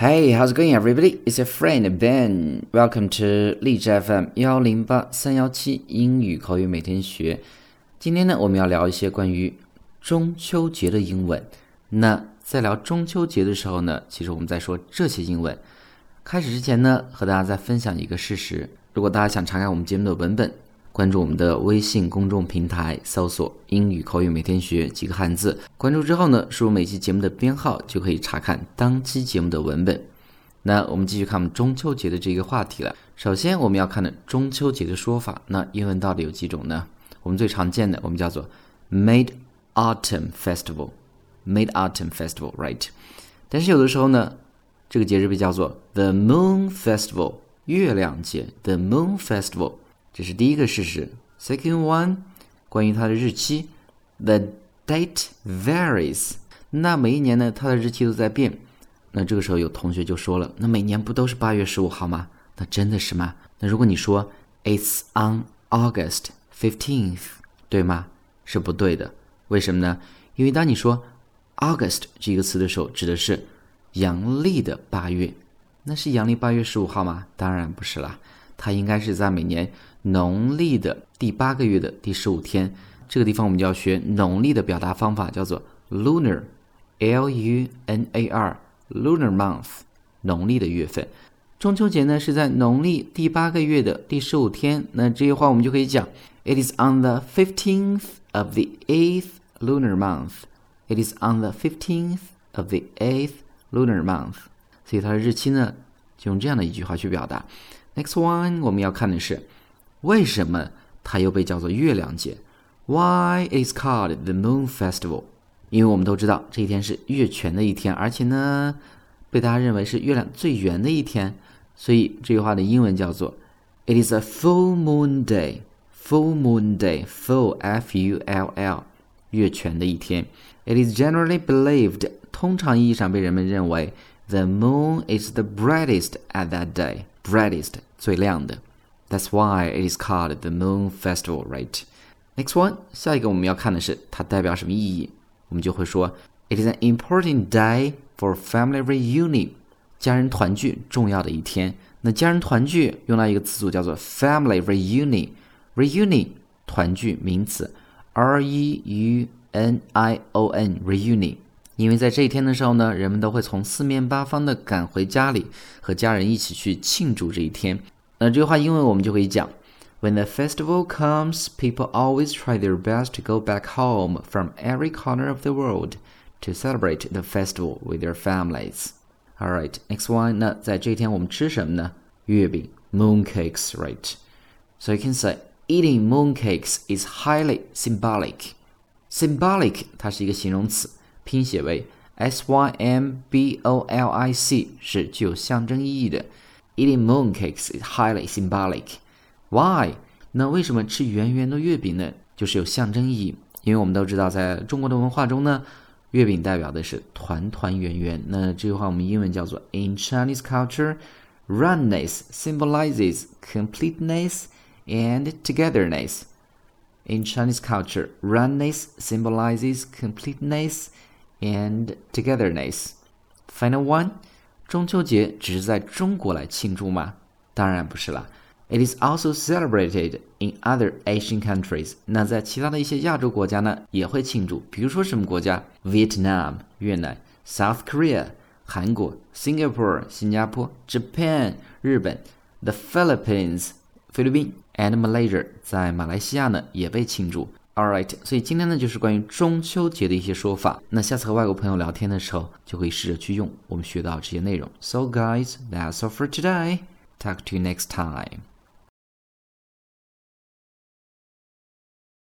Hey, how's it going, everybody? It's your friend Ben. Welcome to 荔枝 FM 幺零八三幺七英语口语每天学。今天呢，我们要聊一些关于中秋节的英文。那在聊中秋节的时候呢，其实我们在说这些英文。开始之前呢，和大家再分享一个事实：如果大家想查看我们节目的文本，关注我们的微信公众平台，搜索“英语口语每天学”几个汉字。关注之后呢，输入每期节目的编号，就可以查看当期节目的文本。那我们继续看我们中秋节的这个话题了。首先我们要看的中秋节的说法，那英文到底有几种呢？我们最常见的，我们叫做 Mid Autumn Festival，Mid Autumn Festival，right？但是有的时候呢，这个节日被叫做 The Moon Festival，月亮节，The Moon Festival，这是第一个事实。Second one，关于它的日期，The date varies，那每一年呢，它的日期都在变。那这个时候有同学就说了，那每年不都是八月十五号吗？那真的是吗？那如果你说 It's on August fifteenth，对吗？是不对的。为什么呢？因为当你说 August 这个词的时候，指的是阳历的八月。那是阳历八月十五号吗？当然不是啦，它应该是在每年农历的第八个月的第十五天。这个地方我们就要学农历的表达方法，叫做 lunar，l u n a r，lunar month，农历的月份。中秋节呢是在农历第八个月的第十五天。那这句话我们就可以讲：It is on the fifteenth of the eighth lunar month. It is on the fifteenth of the eighth lunar month. 所以它的日期呢，就用这样的一句话去表达。Next one，我们要看的是为什么它又被叫做月亮节？Why is called the Moon Festival？因为我们都知道这一天是月全的一天，而且呢，被大家认为是月亮最圆的一天。所以这句话的英文叫做 "It is a full moon day." Full moon day, full F-U-L-L，月全的一天。It is generally believed，通常意义上被人们认为，the moon is the brightest at that day. Brightest，最亮的。 That's why it is called the Moon Festival, right? Next one，下一个我们要看的是它代表什么意义，我们就会说，It is an important day for family reunion. 家人团聚重要的一天。那家人团聚用到一个词组叫做 family reunion。reunion 团聚名词，r e u n i o n reunion。因为在这一天的时候呢，人们都会从四面八方的赶回家里，和家人一起去庆祝这一天。那这句话英文我们就可以讲：When the festival comes, people always try their best to go back home from every corner of the world to celebrate the festival with their families. All right, next one. 那在这一天我们吃什么呢？月饼，mooncakes, right? So you can say eating mooncakes is highly symbolic. Symbolic 它是一个形容词，拼写为 s y m b o l i c，是具有象征意义的。 Eating mooncakes is highly symbolic. Why? 那为什么吃圆圆的月饼呢？就是有象征意义。因为我们都知道，在中国的文化中呢。月饼代表的是团团圆圆。那这句话我们英文叫做 In Chinese culture, roundness symbolizes completeness and togetherness. In Chinese culture, roundness symbolizes completeness and togetherness. Final one， 中秋节只是在中国来庆祝吗？当然不是啦。It is also celebrated in other Asian countries。那在其他的一些亚洲国家呢，也会庆祝。比如说什么国家？Vietnam 越南，South Korea 韩国，Singapore 新加坡，Japan 日本，The Philippines 菲律宾，and Malaysia 在马来西亚呢也被庆祝。All right，所以今天呢就是关于中秋节的一些说法。那下次和外国朋友聊天的时候，就可以试着去用我们学到这些内容。So guys, that's all for today. Talk to you next time.